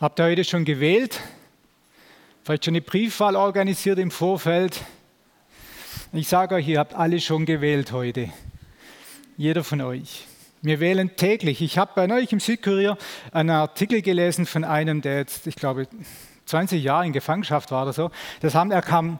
Habt ihr heute schon gewählt? Vielleicht schon eine Briefwahl organisiert im Vorfeld? Ich sage euch, ihr habt alle schon gewählt heute. Jeder von euch. Wir wählen täglich. Ich habe bei euch im Südkurier einen Artikel gelesen von einem, der jetzt, ich glaube, 20 Jahre in Gefangenschaft war oder so. Das haben, er kam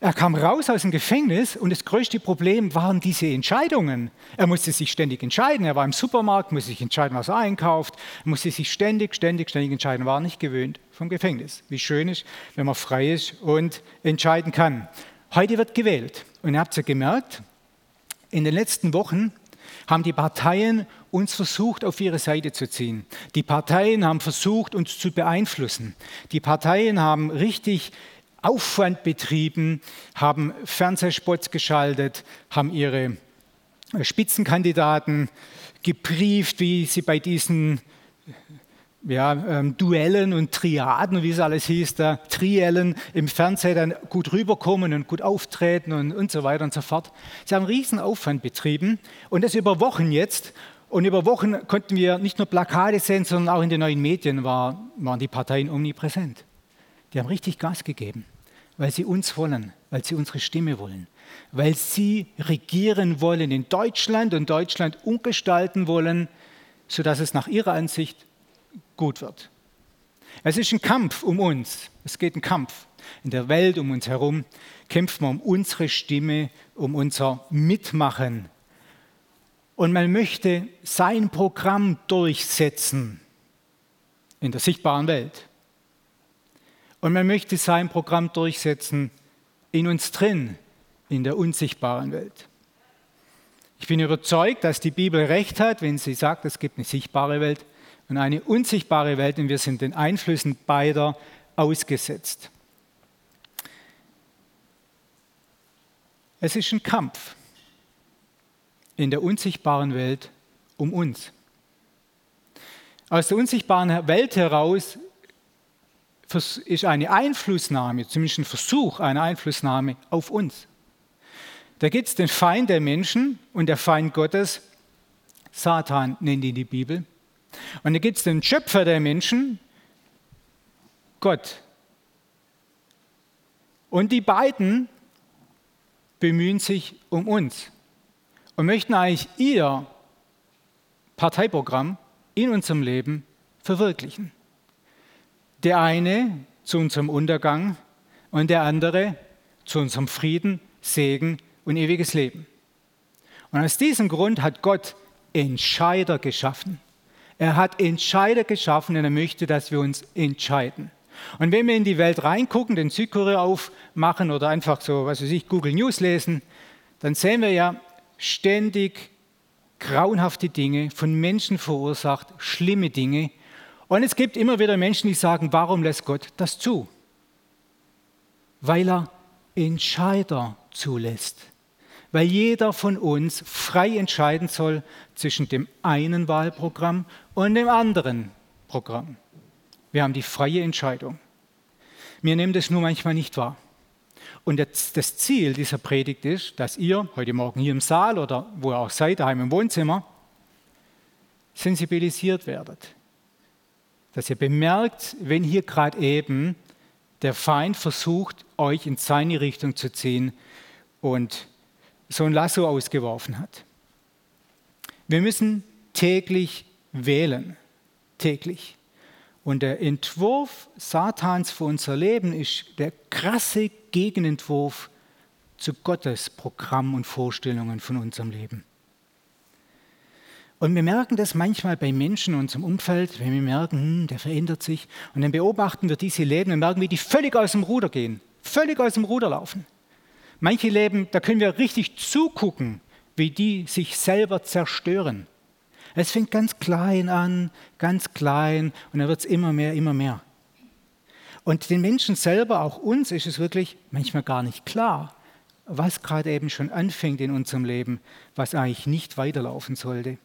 er kam raus aus dem Gefängnis und das größte Problem waren diese Entscheidungen. Er musste sich ständig entscheiden. Er war im Supermarkt, musste sich entscheiden, was er einkauft. Er musste sich ständig, ständig, ständig entscheiden. War nicht gewöhnt vom Gefängnis. Wie schön ist, wenn man frei ist und entscheiden kann. Heute wird gewählt. Und ihr habt es ja gemerkt, in den letzten Wochen haben die Parteien uns versucht, auf ihre Seite zu ziehen. Die Parteien haben versucht, uns zu beeinflussen. Die Parteien haben richtig Aufwand betrieben, haben Fernsehspots geschaltet, haben ihre Spitzenkandidaten gebrieft, wie sie bei diesen ja, ähm, Duellen und Triaden, wie es alles hieß, da Triellen im Fernsehen dann gut rüberkommen und gut auftreten und, und so weiter und so fort. Sie haben riesen Aufwand betrieben und das über Wochen jetzt. Und über Wochen konnten wir nicht nur Plakate sehen, sondern auch in den neuen Medien war, waren die Parteien omnipräsent. Die haben richtig Gas gegeben, weil sie uns wollen, weil sie unsere Stimme wollen, weil sie regieren wollen in Deutschland und Deutschland umgestalten wollen, sodass es nach ihrer Ansicht gut wird. Es ist ein Kampf um uns. Es geht ein Kampf. In der Welt um uns herum kämpfen wir um unsere Stimme, um unser Mitmachen. Und man möchte sein Programm durchsetzen in der sichtbaren Welt. Und man möchte sein Programm durchsetzen in uns drin, in der unsichtbaren Welt. Ich bin überzeugt, dass die Bibel recht hat, wenn sie sagt, es gibt eine sichtbare Welt und eine unsichtbare Welt und wir sind den Einflüssen beider ausgesetzt. Es ist ein Kampf in der unsichtbaren Welt um uns. Aus der unsichtbaren Welt heraus ist eine Einflussnahme, zumindest ein Versuch einer Einflussnahme auf uns. Da gibt es den Feind der Menschen und der Feind Gottes, Satan nennt ihn die Bibel. Und da gibt es den Schöpfer der Menschen, Gott. Und die beiden bemühen sich um uns und möchten eigentlich ihr Parteiprogramm in unserem Leben verwirklichen. Der eine zu unserem Untergang und der andere zu unserem Frieden, Segen und ewiges Leben. Und aus diesem Grund hat Gott Entscheider geschaffen. Er hat Entscheider geschaffen und er möchte, dass wir uns entscheiden. Und wenn wir in die Welt reingucken, den Südkorea aufmachen oder einfach so, was weiß ich, Google News lesen, dann sehen wir ja ständig grauenhafte Dinge, von Menschen verursacht, schlimme Dinge, und es gibt immer wieder Menschen, die sagen, warum lässt Gott das zu? Weil er Entscheider zulässt. Weil jeder von uns frei entscheiden soll zwischen dem einen Wahlprogramm und dem anderen Programm. Wir haben die freie Entscheidung. Wir nehmen das nur manchmal nicht wahr. Und das Ziel dieser Predigt ist, dass ihr heute Morgen hier im Saal oder wo ihr auch seid, daheim im Wohnzimmer, sensibilisiert werdet dass ihr bemerkt, wenn hier gerade eben der Feind versucht, euch in seine Richtung zu ziehen und so ein Lasso ausgeworfen hat. Wir müssen täglich wählen, täglich. Und der Entwurf Satans für unser Leben ist der krasse Gegenentwurf zu Gottes Programm und Vorstellungen von unserem Leben. Und wir merken das manchmal bei Menschen in unserem Umfeld, wenn wir merken, hm, der verändert sich. Und dann beobachten wir diese Leben und merken, wie die völlig aus dem Ruder gehen, völlig aus dem Ruder laufen. Manche Leben, da können wir richtig zugucken, wie die sich selber zerstören. Es fängt ganz klein an, ganz klein und dann wird es immer mehr, immer mehr. Und den Menschen selber, auch uns, ist es wirklich manchmal gar nicht klar, was gerade eben schon anfängt in unserem Leben, was eigentlich nicht weiterlaufen sollte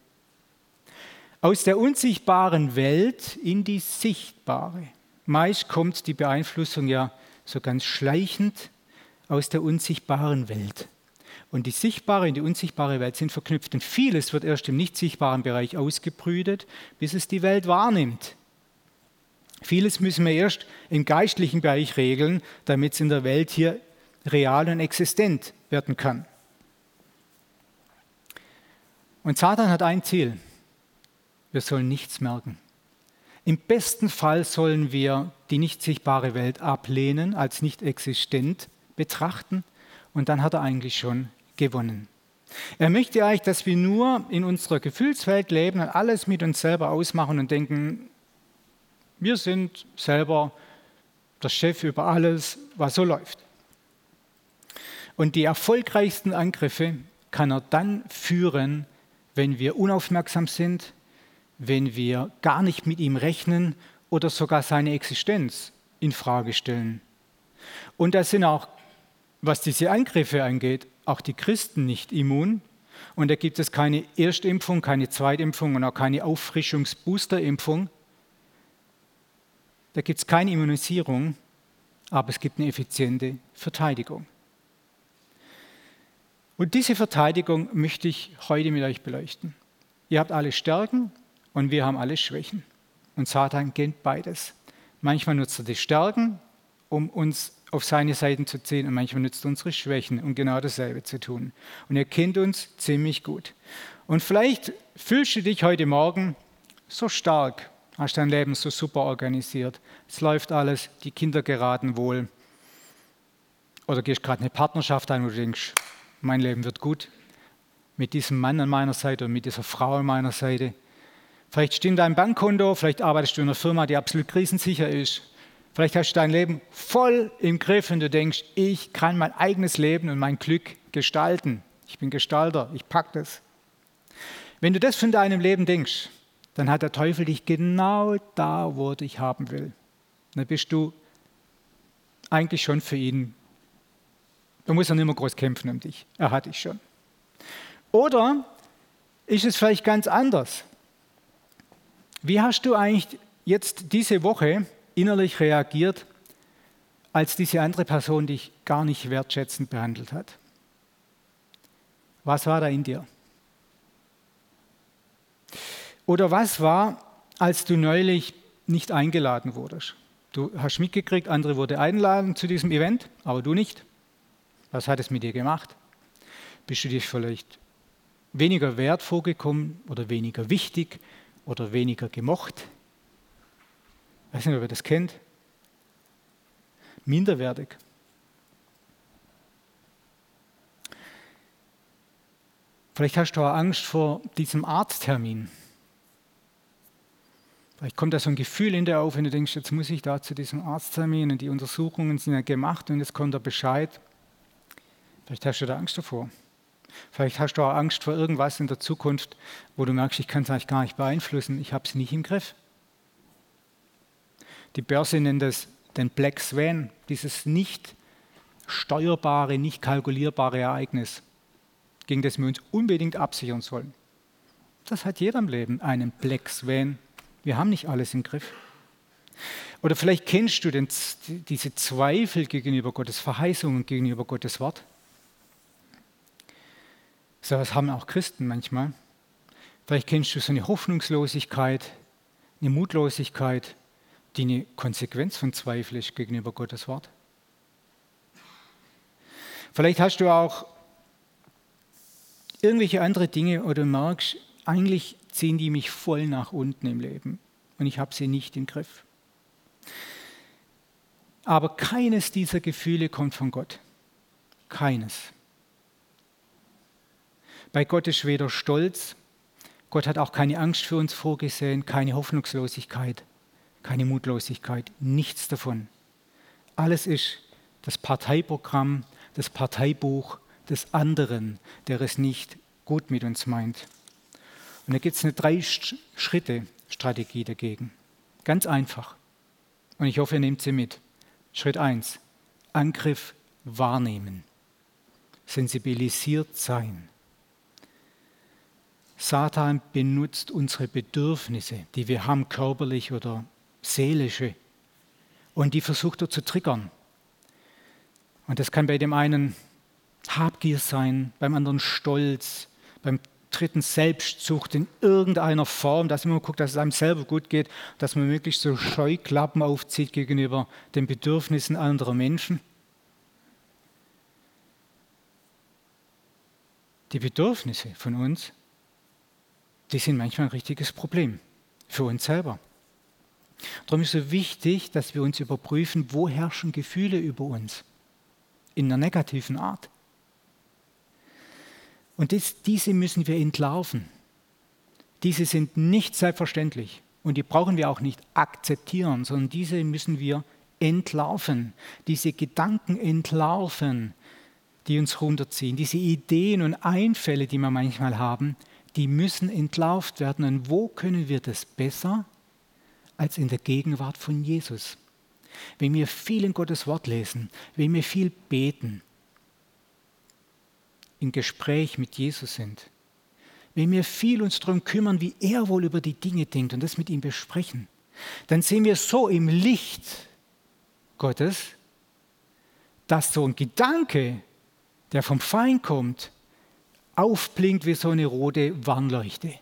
aus der unsichtbaren Welt in die sichtbare. Meist kommt die Beeinflussung ja so ganz schleichend aus der unsichtbaren Welt. Und die sichtbare und die unsichtbare Welt sind verknüpft. Und vieles wird erst im nicht sichtbaren Bereich ausgebrütet, bis es die Welt wahrnimmt. Vieles müssen wir erst im geistlichen Bereich regeln, damit es in der Welt hier real und existent werden kann. Und Satan hat ein Ziel. Wir sollen nichts merken. Im besten Fall sollen wir die nicht sichtbare Welt ablehnen, als nicht existent betrachten und dann hat er eigentlich schon gewonnen. Er möchte eigentlich, dass wir nur in unserer Gefühlswelt leben und alles mit uns selber ausmachen und denken, wir sind selber der Chef über alles, was so läuft. Und die erfolgreichsten Angriffe kann er dann führen, wenn wir unaufmerksam sind, wenn wir gar nicht mit ihm rechnen oder sogar seine Existenz in Frage stellen. Und da sind auch, was diese Angriffe angeht, auch die Christen nicht immun. Und da gibt es keine Erstimpfung, keine Zweitimpfung und auch keine Auffrischungsboosterimpfung. Da gibt es keine Immunisierung, aber es gibt eine effiziente Verteidigung. Und diese Verteidigung möchte ich heute mit euch beleuchten. Ihr habt alle Stärken und wir haben alle Schwächen. Und Satan kennt beides. Manchmal nutzt er die Stärken, um uns auf seine Seiten zu ziehen und manchmal nutzt er unsere Schwächen, um genau dasselbe zu tun. Und er kennt uns ziemlich gut. Und vielleicht fühlst du dich heute Morgen so stark, hast dein Leben so super organisiert, es läuft alles, die Kinder geraten wohl. Oder gehst gerade eine Partnerschaft ein, wo du denkst, mein Leben wird gut. Mit diesem Mann an meiner Seite und mit dieser Frau an meiner Seite. Vielleicht stimmt dein Bankkonto, vielleicht arbeitest du in einer Firma, die absolut krisensicher ist. Vielleicht hast du dein Leben voll im Griff und du denkst, ich kann mein eigenes Leben und mein Glück gestalten. Ich bin Gestalter, ich pack das. Wenn du das von deinem Leben denkst, dann hat der Teufel dich genau da, wo er dich haben will. Dann bist du eigentlich schon für ihn. Da muss er nicht mehr groß kämpfen um dich. Er hat dich schon. Oder ist es vielleicht ganz anders? Wie hast du eigentlich jetzt diese Woche innerlich reagiert, als diese andere Person dich gar nicht wertschätzend behandelt hat? Was war da in dir? Oder was war, als du neulich nicht eingeladen wurdest? Du hast mitgekriegt, andere wurden eingeladen zu diesem Event, aber du nicht. Was hat es mit dir gemacht? Bist du dir vielleicht weniger wert vorgekommen oder weniger wichtig oder weniger gemocht. Ich weiß nicht, ob ihr das kennt. Minderwertig. Vielleicht hast du auch Angst vor diesem Arzttermin. Vielleicht kommt da so ein Gefühl in dir auf, wenn du denkst, jetzt muss ich da zu diesem Arzttermin und die Untersuchungen sind ja gemacht und jetzt kommt der Bescheid. Vielleicht hast du da Angst davor. Vielleicht hast du auch Angst vor irgendwas in der Zukunft, wo du merkst, ich kann es eigentlich gar nicht beeinflussen, ich habe es nicht im Griff. Die Börse nennt das den Black Swan, dieses nicht steuerbare, nicht kalkulierbare Ereignis, gegen das wir uns unbedingt absichern sollen. Das hat jeder im Leben, einen Black Swan. Wir haben nicht alles im Griff. Oder vielleicht kennst du den, diese Zweifel gegenüber Gottes Verheißungen, gegenüber Gottes Wort. So was haben auch Christen manchmal. Vielleicht kennst du so eine Hoffnungslosigkeit, eine Mutlosigkeit, die eine Konsequenz von Zweifel ist gegenüber Gottes Wort. Vielleicht hast du auch irgendwelche andere Dinge oder merkst, eigentlich ziehen die mich voll nach unten im Leben und ich habe sie nicht im Griff. Aber keines dieser Gefühle kommt von Gott. Keines. Bei Gott ist weder Stolz, Gott hat auch keine Angst für uns vorgesehen, keine Hoffnungslosigkeit, keine Mutlosigkeit, nichts davon. Alles ist das Parteiprogramm, das Parteibuch des anderen, der es nicht gut mit uns meint. Und da gibt es eine Drei-Schritte-Strategie dagegen. Ganz einfach. Und ich hoffe, ihr nehmt sie mit. Schritt 1. Angriff wahrnehmen. Sensibilisiert sein. Satan benutzt unsere Bedürfnisse, die wir haben, körperlich oder seelische, und die versucht er zu triggern. Und das kann bei dem einen Habgier sein, beim anderen Stolz, beim dritten Selbstsucht in irgendeiner Form, dass man guckt, dass es einem selber gut geht, dass man möglichst so Scheuklappen aufzieht gegenüber den Bedürfnissen anderer Menschen. Die Bedürfnisse von uns, die sind manchmal ein richtiges Problem für uns selber. Darum ist es so wichtig, dass wir uns überprüfen, wo herrschen Gefühle über uns in einer negativen Art. Und das, diese müssen wir entlarven. Diese sind nicht selbstverständlich und die brauchen wir auch nicht akzeptieren, sondern diese müssen wir entlarven, diese Gedanken entlarven, die uns runterziehen, diese Ideen und Einfälle, die wir manchmal haben, die müssen entlarvt werden. Und wo können wir das besser als in der Gegenwart von Jesus? Wenn wir viel in Gottes Wort lesen, wenn wir viel beten, im Gespräch mit Jesus sind, wenn wir viel uns darum kümmern, wie er wohl über die Dinge denkt und das mit ihm besprechen, dann sehen wir so im Licht Gottes, dass so ein Gedanke, der vom Feind kommt, aufblinkt wie so eine rote Warnleuchte.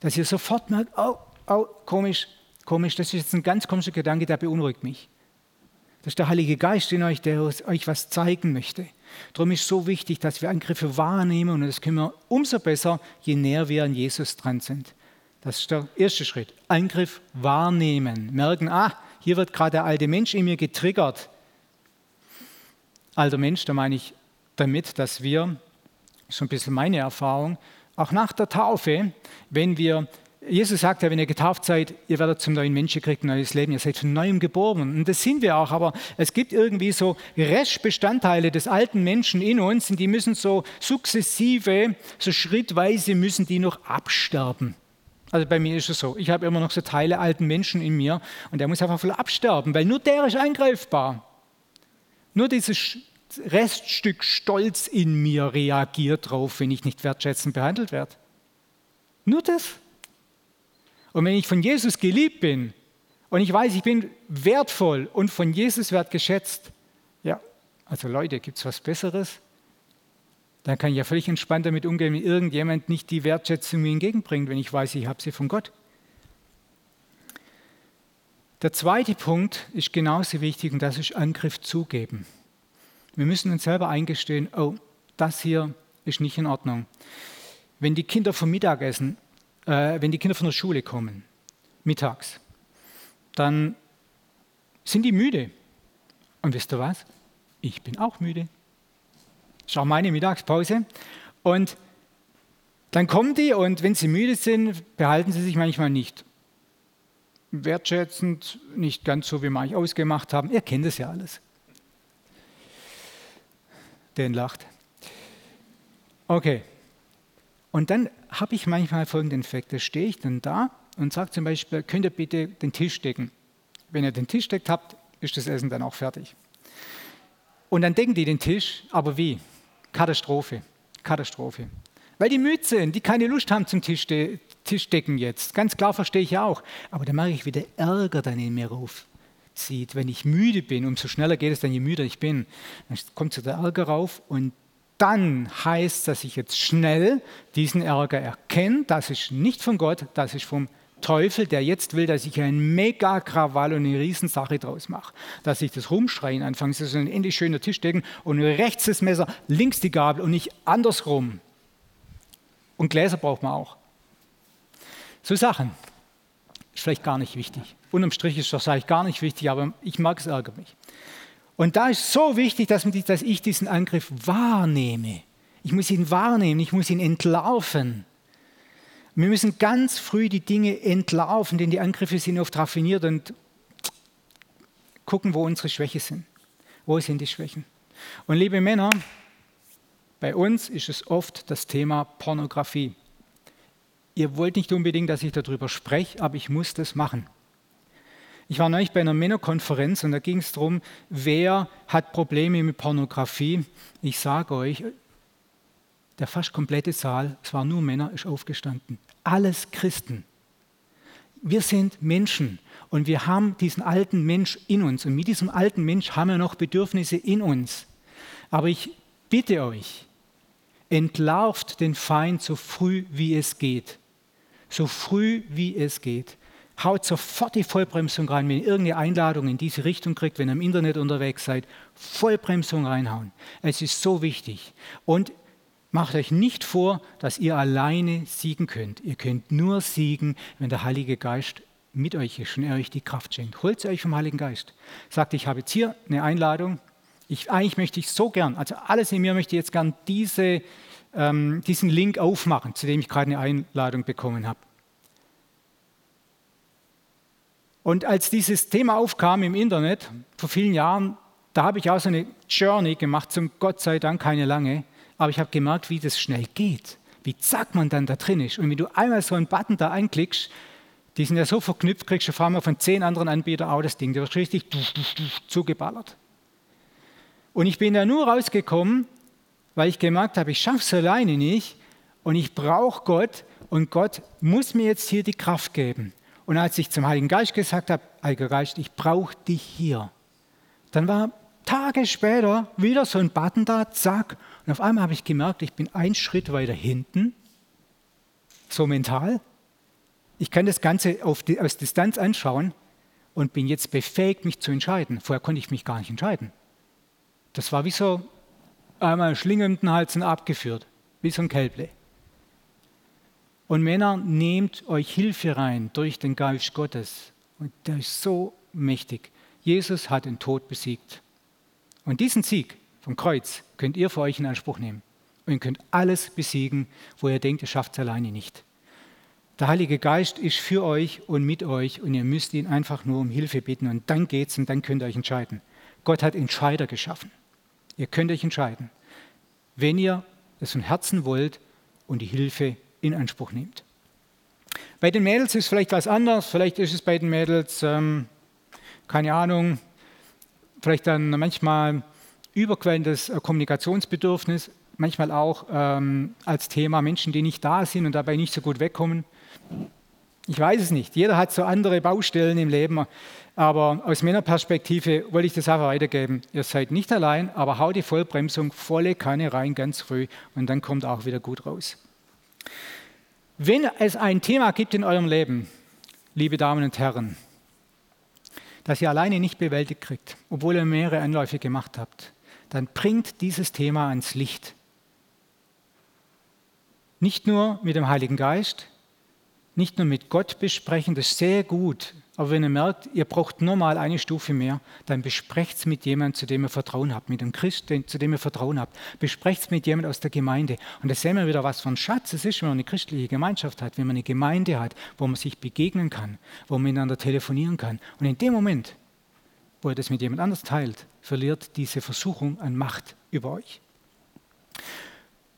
Dass ihr sofort merkt, oh, oh, komisch, komisch, das ist jetzt ein ganz komischer Gedanke, der beunruhigt mich. Das ist der Heilige Geist in euch, der euch was zeigen möchte. Darum ist es so wichtig, dass wir Angriffe wahrnehmen und das können wir umso besser, je näher wir an Jesus dran sind. Das ist der erste Schritt. Angriff wahrnehmen. Merken, ah, hier wird gerade der alte Mensch in mir getriggert. Alter Mensch, da meine ich damit, dass wir, so ein bisschen meine Erfahrung, auch nach der Taufe, wenn wir Jesus sagt ja, wenn ihr getauft seid, ihr werdet zum neuen Menschen, kriegt ein neues Leben, ihr seid von neuem geboren. Und das sind wir auch, aber es gibt irgendwie so Restbestandteile des alten Menschen in uns und die müssen so sukzessive, so schrittweise müssen die noch absterben. Also bei mir ist es so, ich habe immer noch so Teile alten Menschen in mir und der muss einfach voll absterben, weil nur der ist angreifbar. Nur dieses Reststück Stolz in mir reagiert drauf, wenn ich nicht wertschätzend behandelt werde. Nur das. Und wenn ich von Jesus geliebt bin und ich weiß, ich bin wertvoll und von Jesus wertgeschätzt, ja, also Leute, gibt es was Besseres? Dann kann ich ja völlig entspannt damit umgehen, wenn irgendjemand nicht die Wertschätzung mir entgegenbringt, wenn ich weiß, ich habe sie von Gott. Der zweite Punkt ist genauso wichtig und das ist Angriff zugeben. Wir müssen uns selber eingestehen, oh, das hier ist nicht in Ordnung. Wenn die Kinder vom Mittagessen äh, wenn die Kinder von der Schule kommen, mittags, dann sind die müde. Und wisst ihr was? Ich bin auch müde. Das auch meine Mittagspause. Und dann kommen die und wenn sie müde sind, behalten sie sich manchmal nicht wertschätzend, nicht ganz so, wie wir eigentlich ausgemacht haben. Ihr kennt es ja alles. Den lacht. Okay, und dann habe ich manchmal folgenden Effekt. Da stehe ich dann da und sage zum Beispiel, könnt ihr bitte den Tisch decken? Wenn ihr den Tisch deckt habt, ist das Essen dann auch fertig. Und dann decken die den Tisch, aber wie? Katastrophe. Katastrophe. Weil die müde sind, die keine Lust haben zum Tisch, de Tischdecken jetzt. Ganz klar verstehe ich auch. Aber da mache ich wieder Ärger dann in mir raufzieht. Wenn ich müde bin, umso schneller geht es dann, je müder ich bin. Dann kommt so der Ärger rauf und dann heißt, dass ich jetzt schnell diesen Ärger erkenne, das ist nicht von Gott, das ist vom Teufel, der jetzt will, dass ich einen Mega-Krawall und eine Riesensache draus mache. Dass ich das Rumschreien anfange, ist ein endlich schöner Tischdecken und rechts das Messer, links die Gabel und nicht andersrum. Und Gläser braucht man auch. So Sachen ist vielleicht gar nicht wichtig. Unterm Strich ist das eigentlich gar nicht wichtig, aber ich mag es, ärgert mich. Und da ist so wichtig, dass, dass ich diesen Angriff wahrnehme. Ich muss ihn wahrnehmen, ich muss ihn entlarven. Wir müssen ganz früh die Dinge entlarven, denn die Angriffe sind oft raffiniert und gucken, wo unsere Schwächen sind. Wo sind die Schwächen? Und liebe Männer, bei uns ist es oft das Thema Pornografie. Ihr wollt nicht unbedingt, dass ich darüber spreche, aber ich muss das machen. Ich war neulich bei einer Männerkonferenz und da ging es darum, wer hat Probleme mit Pornografie. Ich sage euch, der fast komplette Saal, es waren nur Männer, ist aufgestanden. Alles Christen. Wir sind Menschen und wir haben diesen alten Mensch in uns. Und mit diesem alten Mensch haben wir noch Bedürfnisse in uns. Aber ich bitte euch, Entlarvt den Feind so früh wie es geht. So früh wie es geht. Haut sofort die Vollbremsung rein, wenn ihr irgendeine Einladung in diese Richtung kriegt, wenn ihr im Internet unterwegs seid. Vollbremsung reinhauen. Es ist so wichtig. Und macht euch nicht vor, dass ihr alleine siegen könnt. Ihr könnt nur siegen, wenn der Heilige Geist mit euch ist und er euch die Kraft schenkt. Holt euch vom Heiligen Geist. Sagt, ich habe jetzt hier eine Einladung. Ich, eigentlich möchte ich so gern, also alles in mir möchte jetzt gern diese, ähm, diesen Link aufmachen, zu dem ich gerade eine Einladung bekommen habe. Und als dieses Thema aufkam im Internet vor vielen Jahren, da habe ich auch so eine Journey gemacht, zum Gott sei Dank keine lange, aber ich habe gemerkt, wie das schnell geht, wie zack man dann da drin ist. Und wenn du einmal so einen Button da einklickst, die sind ja so verknüpft, kriegst du auf einmal von zehn anderen Anbietern auch das Ding. Du wirst richtig zugeballert. Und ich bin da nur rausgekommen, weil ich gemerkt habe, ich schaffe es alleine nicht und ich brauche Gott und Gott muss mir jetzt hier die Kraft geben. Und als ich zum Heiligen Geist gesagt habe, Heiliger Geist, ich brauche dich hier, dann war Tage später wieder so ein Button da, zack, und auf einmal habe ich gemerkt, ich bin einen Schritt weiter hinten, so mental, ich kann das Ganze die, aus Distanz anschauen und bin jetzt befähigt, mich zu entscheiden. Vorher konnte ich mich gar nicht entscheiden. Das war wie so einmal schlingenden Halsen abgeführt, wie so ein Kälble. Und Männer, nehmt euch Hilfe rein durch den Geist Gottes. Und der ist so mächtig. Jesus hat den Tod besiegt. Und diesen Sieg vom Kreuz könnt ihr für euch in Anspruch nehmen. Und ihr könnt alles besiegen, wo ihr denkt, ihr schafft es alleine nicht. Der Heilige Geist ist für euch und mit euch und ihr müsst ihn einfach nur um Hilfe bitten und dann geht's und dann könnt ihr euch entscheiden. Gott hat Entscheider geschaffen. Ihr könnt euch entscheiden, wenn ihr es von Herzen wollt und die Hilfe in Anspruch nehmt. Bei den Mädels ist vielleicht was anderes. Vielleicht ist es bei den Mädels, ähm, keine Ahnung, vielleicht dann manchmal überquellendes äh, Kommunikationsbedürfnis, manchmal auch ähm, als Thema Menschen, die nicht da sind und dabei nicht so gut wegkommen. Ich weiß es nicht. Jeder hat so andere Baustellen im Leben. Aber aus meiner Perspektive wollte ich das einfach weitergeben. Ihr seid nicht allein, aber hau die Vollbremsung volle Kanne rein ganz früh und dann kommt auch wieder gut raus. Wenn es ein Thema gibt in eurem Leben, liebe Damen und Herren, das ihr alleine nicht bewältigt kriegt, obwohl ihr mehrere Anläufe gemacht habt, dann bringt dieses Thema ans Licht. Nicht nur mit dem Heiligen Geist, nicht nur mit Gott besprechen, das ist sehr gut. Aber wenn ihr merkt, ihr braucht nur mal eine Stufe mehr, dann besprecht es mit jemandem, zu dem ihr Vertrauen habt, mit einem Christ, zu dem ihr Vertrauen habt. Besprecht es mit jemandem aus der Gemeinde. Und da sehen wir wieder, was für ein Schatz es ist, wenn man eine christliche Gemeinschaft hat, wenn man eine Gemeinde hat, wo man sich begegnen kann, wo man miteinander telefonieren kann. Und in dem Moment, wo ihr das mit jemand anders teilt, verliert diese Versuchung an Macht über euch.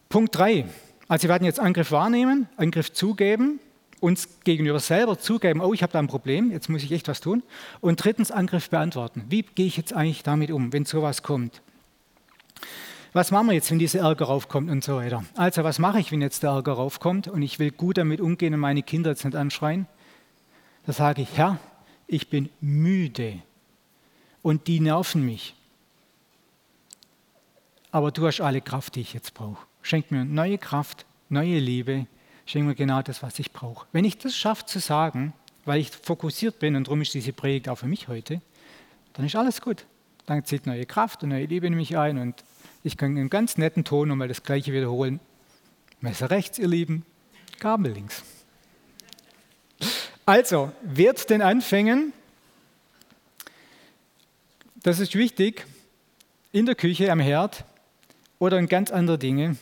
Punkt 3. Also wir werden jetzt Angriff wahrnehmen, Angriff zugeben, uns gegenüber selber zugeben, oh, ich habe da ein Problem, jetzt muss ich echt was tun. Und drittens Angriff beantworten. Wie gehe ich jetzt eigentlich damit um, wenn sowas kommt? Was machen wir jetzt, wenn dieser Ärger raufkommt und so weiter? Also, was mache ich, wenn jetzt der Ärger raufkommt und ich will gut damit umgehen und meine Kinder jetzt nicht anschreien? Da sage ich, Herr, ich bin müde und die nerven mich. Aber du hast alle Kraft, die ich jetzt brauche. Schenk mir neue Kraft, neue Liebe, schenk mir genau das, was ich brauche. Wenn ich das schaffe zu sagen, weil ich fokussiert bin und darum ist diese Predigt auch für mich heute, dann ist alles gut. Dann zieht neue Kraft und neue Liebe in mich ein und ich kann einen ganz netten Ton nochmal das Gleiche wiederholen. Messer rechts, ihr Lieben, Gabel links. Also, wird den Anfängen, das ist wichtig, in der Küche, am Herd oder in ganz andere Dinge,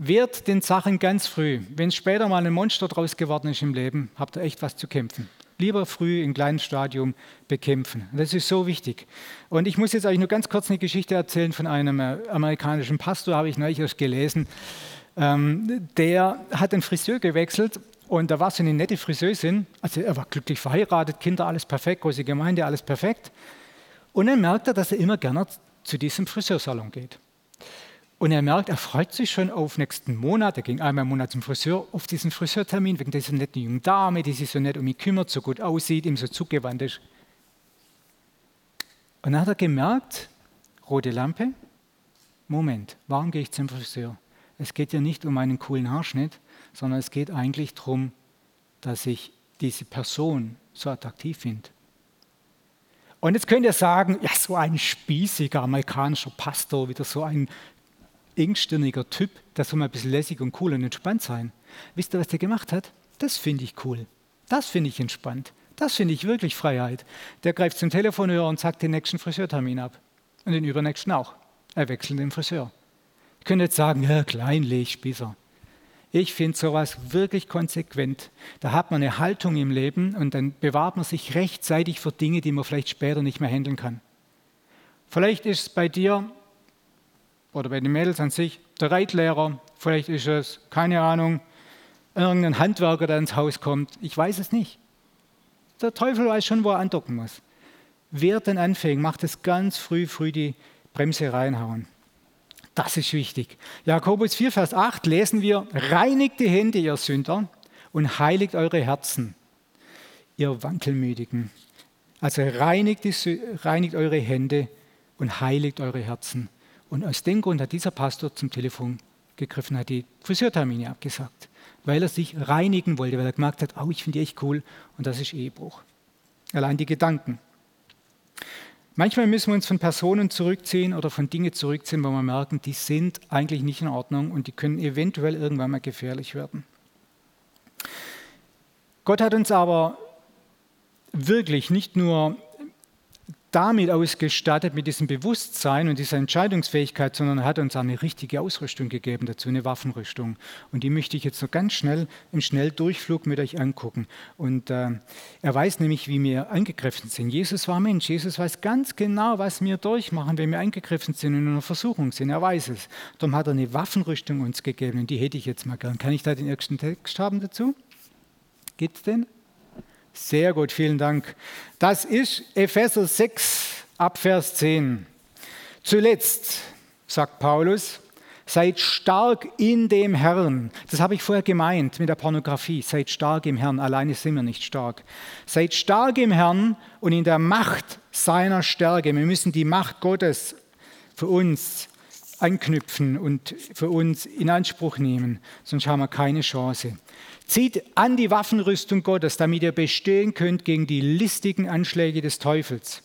Wehrt den Sachen ganz früh. Wenn später mal ein Monster draus geworden ist im Leben, habt ihr echt was zu kämpfen. Lieber früh im kleinen Stadium bekämpfen. Das ist so wichtig. Und ich muss jetzt euch nur ganz kurz eine Geschichte erzählen von einem äh, amerikanischen Pastor, habe ich neulich erst gelesen. Ähm, der hat den Friseur gewechselt und da war so eine nette Friseurin. Also er war glücklich verheiratet, Kinder, alles perfekt, große Gemeinde, alles perfekt. Und dann merkt er, dass er immer gerne zu diesem Friseursalon geht. Und er merkt, er freut sich schon auf nächsten Monat. Er ging einmal im Monat zum Friseur, auf diesen Friseurtermin, wegen dieser netten jungen Dame, die sich so nett um ihn kümmert, so gut aussieht, ihm so zugewandt ist. Und dann hat er gemerkt, rote Lampe, Moment, warum gehe ich zum Friseur? Es geht ja nicht um einen coolen Haarschnitt, sondern es geht eigentlich darum, dass ich diese Person so attraktiv finde. Und jetzt könnt ihr sagen, ja, so ein spießiger amerikanischer Pastor, wieder so ein engstirniger Typ, der soll mal ein bisschen lässig und cool und entspannt sein. Wisst ihr, was der gemacht hat? Das finde ich cool. Das finde ich entspannt. Das finde ich wirklich Freiheit. Der greift zum Telefonhörer und sagt den nächsten Friseurtermin ab. Und den übernächsten auch. Er wechselt den Friseur. Ich könnte jetzt sagen, ja, kleinlich, Spießer. Ich finde sowas wirklich konsequent. Da hat man eine Haltung im Leben und dann bewahrt man sich rechtzeitig für Dinge, die man vielleicht später nicht mehr handeln kann. Vielleicht ist es bei dir oder bei den Mädels an sich der Reitlehrer, vielleicht ist es, keine Ahnung, irgendein Handwerker, der ins Haus kommt. Ich weiß es nicht. Der Teufel weiß schon, wo er andocken muss. Wer denn anfängt, macht es ganz früh, früh die Bremse reinhauen. Das ist wichtig. Jakobus 4, Vers 8 lesen wir, reinigt die Hände, ihr Sünder, und heiligt eure Herzen, ihr Wankelmütigen. Also reinigt, die, reinigt eure Hände und heiligt eure Herzen. Und aus dem Grund hat dieser Pastor zum Telefon gegriffen, hat die Friseurtermine abgesagt, weil er sich reinigen wollte, weil er gemerkt hat, oh, ich finde die echt cool und das ist Ehebruch. Allein die Gedanken. Manchmal müssen wir uns von Personen zurückziehen oder von Dingen zurückziehen, wo wir merken, die sind eigentlich nicht in Ordnung und die können eventuell irgendwann mal gefährlich werden. Gott hat uns aber wirklich nicht nur damit ausgestattet, mit diesem Bewusstsein und dieser Entscheidungsfähigkeit, sondern er hat uns eine richtige Ausrüstung gegeben dazu, eine Waffenrüstung. Und die möchte ich jetzt so ganz schnell im Schnelldurchflug mit euch angucken. Und äh, er weiß nämlich, wie wir angegriffen sind. Jesus war Mensch. Jesus weiß ganz genau, was wir durchmachen, wenn wir angegriffen sind und in einer Versuchung sind. Er weiß es. Darum hat er eine Waffenrüstung uns gegeben und die hätte ich jetzt mal gern. Kann ich da den ersten Text haben dazu? Gibt es den? Sehr gut, vielen Dank. Das ist Epheser 6 ab Vers 10. Zuletzt, sagt Paulus, seid stark in dem Herrn. Das habe ich vorher gemeint mit der Pornografie. Seid stark im Herrn. Alleine sind wir nicht stark. Seid stark im Herrn und in der Macht seiner Stärke. Wir müssen die Macht Gottes für uns anknüpfen und für uns in Anspruch nehmen, sonst haben wir keine Chance. Zieht an die Waffenrüstung Gottes, damit ihr bestehen könnt gegen die listigen Anschläge des Teufels.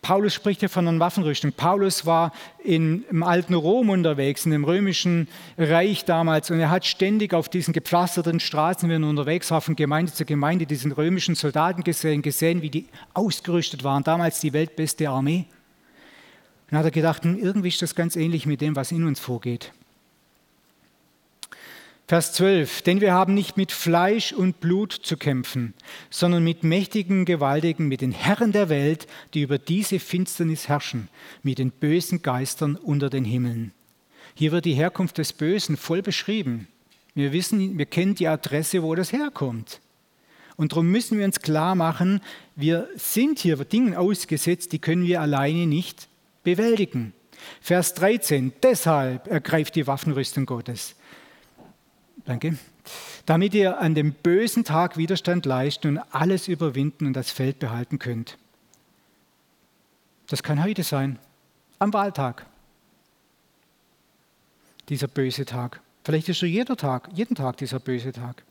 Paulus spricht hier von einer Waffenrüstung. Paulus war in, im alten Rom unterwegs, in dem römischen Reich damals, und er hat ständig auf diesen gepflasterten Straßen, wenn er unterwegs war, von Gemeinde zu Gemeinde, diesen römischen Soldaten gesehen, gesehen, wie die ausgerüstet waren. Damals die weltbeste Armee. Dann hat er gedacht, hm, irgendwie ist das ganz ähnlich mit dem, was in uns vorgeht. Vers 12, denn wir haben nicht mit Fleisch und Blut zu kämpfen, sondern mit mächtigen Gewaltigen, mit den Herren der Welt, die über diese Finsternis herrschen, mit den bösen Geistern unter den Himmeln. Hier wird die Herkunft des Bösen voll beschrieben. Wir wissen, wir kennen die Adresse, wo das herkommt. Und darum müssen wir uns klar machen, wir sind hier Dingen ausgesetzt, die können wir alleine nicht bewältigen. Vers 13, deshalb ergreift die Waffenrüstung Gottes. Danke. Damit ihr an dem bösen Tag Widerstand leisten und alles überwinden und das Feld behalten könnt. Das kann heute sein, am Wahltag. Dieser böse Tag. Vielleicht ist so jeder Tag, jeden Tag dieser böse Tag.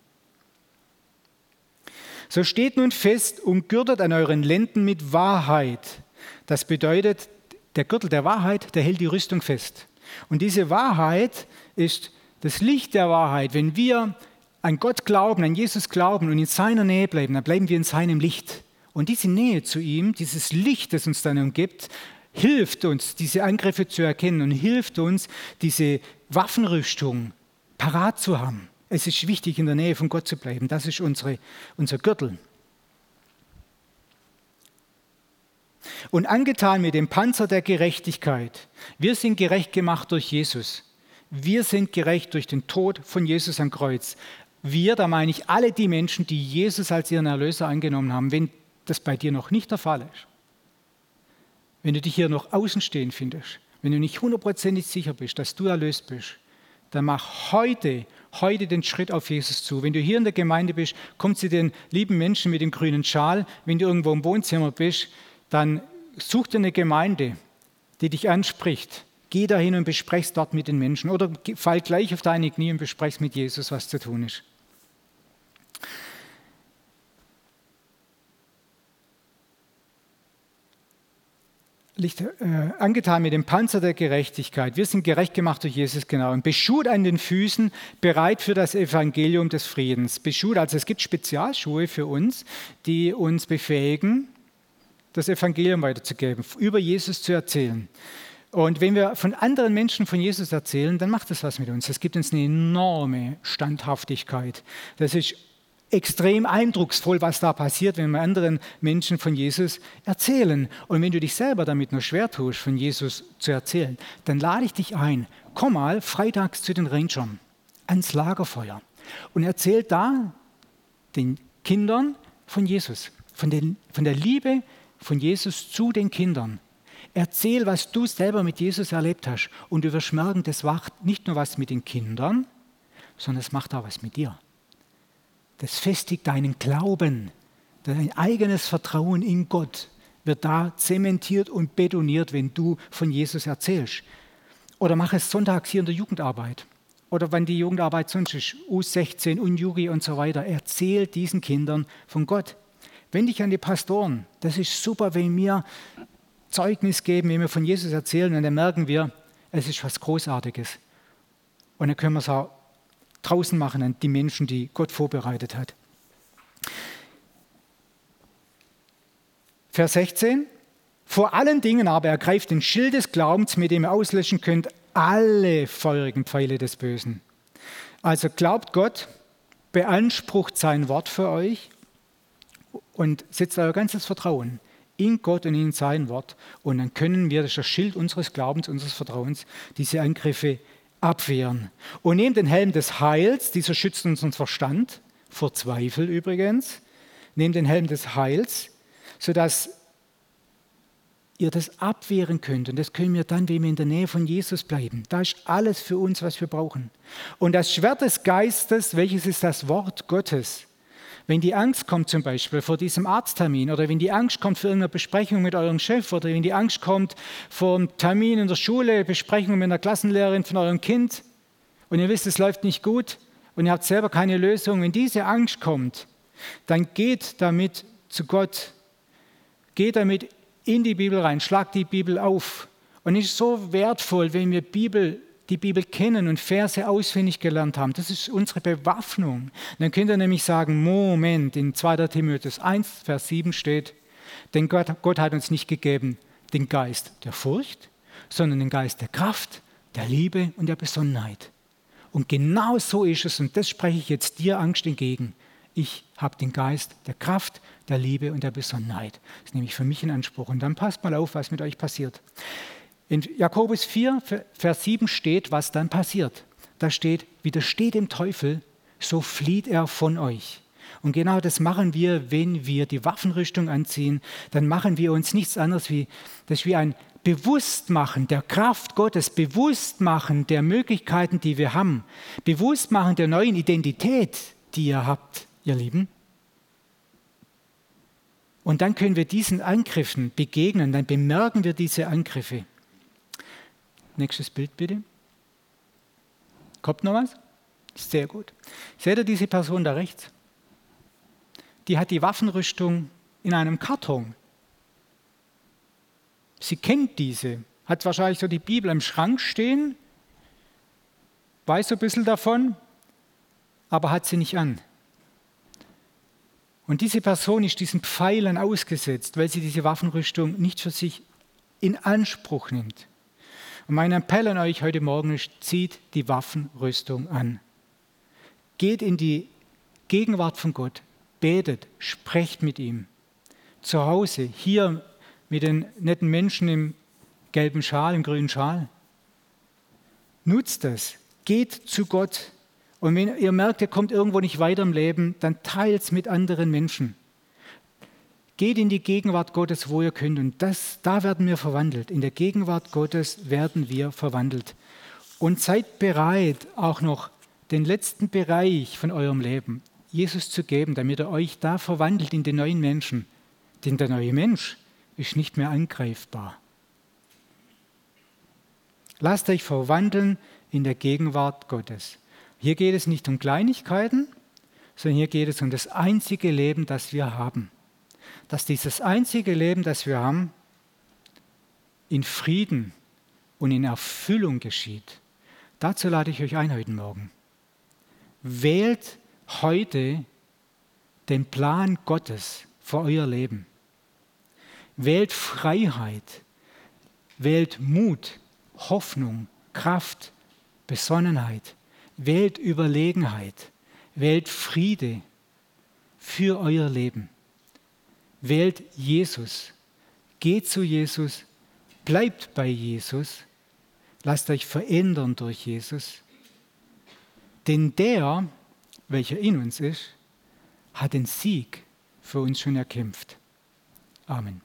So steht nun fest und gürtet an euren Lenden mit Wahrheit. Das bedeutet, der Gürtel der Wahrheit, der hält die Rüstung fest. Und diese Wahrheit ist das Licht der Wahrheit. Wenn wir an Gott glauben, an Jesus glauben und in seiner Nähe bleiben, dann bleiben wir in seinem Licht. Und diese Nähe zu ihm, dieses Licht, das uns dann umgibt, hilft uns, diese Angriffe zu erkennen und hilft uns, diese Waffenrüstung parat zu haben. Es ist wichtig, in der Nähe von Gott zu bleiben. Das ist unsere, unser Gürtel. und angetan mit dem Panzer der Gerechtigkeit. Wir sind gerecht gemacht durch Jesus. Wir sind gerecht durch den Tod von Jesus am Kreuz. Wir, da meine ich alle die Menschen, die Jesus als ihren Erlöser angenommen haben, wenn das bei dir noch nicht der Fall ist. Wenn du dich hier noch außen stehen findest, wenn du nicht hundertprozentig sicher bist, dass du erlöst bist, dann mach heute, heute den Schritt auf Jesus zu. Wenn du hier in der Gemeinde bist, komm zu den lieben Menschen mit dem grünen Schal. Wenn du irgendwo im Wohnzimmer bist, dann such dir eine Gemeinde, die dich anspricht. Geh dahin und besprech's dort mit den Menschen. Oder fall gleich auf deine Knie und besprech's mit Jesus, was zu tun ist. Licht, äh, angetan mit dem Panzer der Gerechtigkeit. Wir sind gerecht gemacht durch Jesus, genau. Und beschut an den Füßen, bereit für das Evangelium des Friedens. Beschut, also es gibt Spezialschuhe für uns, die uns befähigen, das Evangelium weiterzugeben, über Jesus zu erzählen. Und wenn wir von anderen Menschen von Jesus erzählen, dann macht das was mit uns. Das gibt uns eine enorme Standhaftigkeit. Das ist extrem eindrucksvoll, was da passiert, wenn wir anderen Menschen von Jesus erzählen. Und wenn du dich selber damit nur schwer tust, von Jesus zu erzählen, dann lade ich dich ein, komm mal freitags zu den Rangern ans Lagerfeuer und erzähl da den Kindern von Jesus, von, den, von der Liebe von Jesus zu den Kindern. Erzähl, was du selber mit Jesus erlebt hast. Und du wirst merken, das macht nicht nur was mit den Kindern, sondern es macht auch was mit dir das festigt deinen Glauben, dein eigenes Vertrauen in Gott wird da zementiert und betoniert, wenn du von Jesus erzählst. Oder mach es sonntags hier in der Jugendarbeit. Oder wenn die Jugendarbeit sonst ist, U16, Unjugi und so weiter. Erzähl diesen Kindern von Gott. Wende dich an die Pastoren. Das ist super, wenn wir Zeugnis geben, wenn wir von Jesus erzählen, und dann merken wir, es ist was Großartiges. Und dann können wir es auch draußen machen an die Menschen, die Gott vorbereitet hat. Vers 16. Vor allen Dingen aber ergreift den Schild des Glaubens, mit dem ihr auslöschen könnt alle feurigen Pfeile des Bösen. Also glaubt Gott, beansprucht sein Wort für euch und setzt euer ganzes Vertrauen in Gott und in sein Wort. Und dann können wir, das ist das Schild unseres Glaubens, unseres Vertrauens, diese Angriffe abwehren. Und nehmt den Helm des Heils, dieser schützt unseren Verstand, vor Zweifel übrigens, nehmt den Helm des Heils, sodass ihr das abwehren könnt. Und das können wir dann, wenn wir in der Nähe von Jesus bleiben. Da ist alles für uns, was wir brauchen. Und das Schwert des Geistes, welches ist das Wort Gottes? Wenn die Angst kommt zum Beispiel vor diesem Arzttermin oder wenn die Angst kommt für irgendeine Besprechung mit eurem Chef oder wenn die Angst kommt vor einem Termin in der Schule, Besprechung mit einer Klassenlehrerin von eurem Kind und ihr wisst, es läuft nicht gut und ihr habt selber keine Lösung, wenn diese Angst kommt, dann geht damit zu Gott, geht damit in die Bibel rein, schlagt die Bibel auf. Und es ist so wertvoll, wenn wir Bibel die Bibel kennen und Verse auswendig gelernt haben. Das ist unsere Bewaffnung. Dann könnt ihr nämlich sagen, Moment, in 2. Timotheus 1, Vers 7 steht, denn Gott, Gott hat uns nicht gegeben den Geist der Furcht, sondern den Geist der Kraft, der Liebe und der Besonnenheit. Und genau so ist es, und das spreche ich jetzt dir Angst entgegen. Ich habe den Geist der Kraft, der Liebe und der Besonnenheit. Das nehme ich für mich in Anspruch. Und dann passt mal auf, was mit euch passiert. In Jakobus 4, Vers 7 steht, was dann passiert. Da steht, widersteht dem Teufel, so flieht er von euch. Und genau das machen wir, wenn wir die Waffenrüstung anziehen. Dann machen wir uns nichts anderes wie, das ist ein Bewusstmachen der Kraft Gottes, Bewusstmachen der Möglichkeiten, die wir haben, Bewusstmachen der neuen Identität, die ihr habt, ihr Lieben. Und dann können wir diesen Angriffen begegnen, dann bemerken wir diese Angriffe. Nächstes Bild bitte. Kommt noch was? Sehr gut. Seht ihr diese Person da rechts? Die hat die Waffenrüstung in einem Karton. Sie kennt diese, hat wahrscheinlich so die Bibel im Schrank stehen, weiß so ein bisschen davon, aber hat sie nicht an. Und diese Person ist diesen Pfeilen ausgesetzt, weil sie diese Waffenrüstung nicht für sich in Anspruch nimmt. Und mein Appell an euch heute Morgen ist, zieht die Waffenrüstung an. Geht in die Gegenwart von Gott, betet, sprecht mit ihm. Zu Hause, hier mit den netten Menschen im gelben Schal, im grünen Schal. Nutzt das, geht zu Gott. Und wenn ihr merkt, ihr kommt irgendwo nicht weiter im Leben, dann teilt es mit anderen Menschen. Geht in die Gegenwart Gottes, wo ihr könnt. Und das, da werden wir verwandelt. In der Gegenwart Gottes werden wir verwandelt. Und seid bereit, auch noch den letzten Bereich von eurem Leben Jesus zu geben, damit er euch da verwandelt in den neuen Menschen. Denn der neue Mensch ist nicht mehr angreifbar. Lasst euch verwandeln in der Gegenwart Gottes. Hier geht es nicht um Kleinigkeiten, sondern hier geht es um das einzige Leben, das wir haben. Dass dieses einzige Leben, das wir haben, in Frieden und in Erfüllung geschieht. Dazu lade ich euch ein heute Morgen. Wählt heute den Plan Gottes für euer Leben. Wählt Freiheit, wählt Mut, Hoffnung, Kraft, Besonnenheit, wählt Überlegenheit, wählt Friede für euer Leben. Wählt Jesus, geht zu Jesus, bleibt bei Jesus, lasst euch verändern durch Jesus. Denn der, welcher in uns ist, hat den Sieg für uns schon erkämpft. Amen.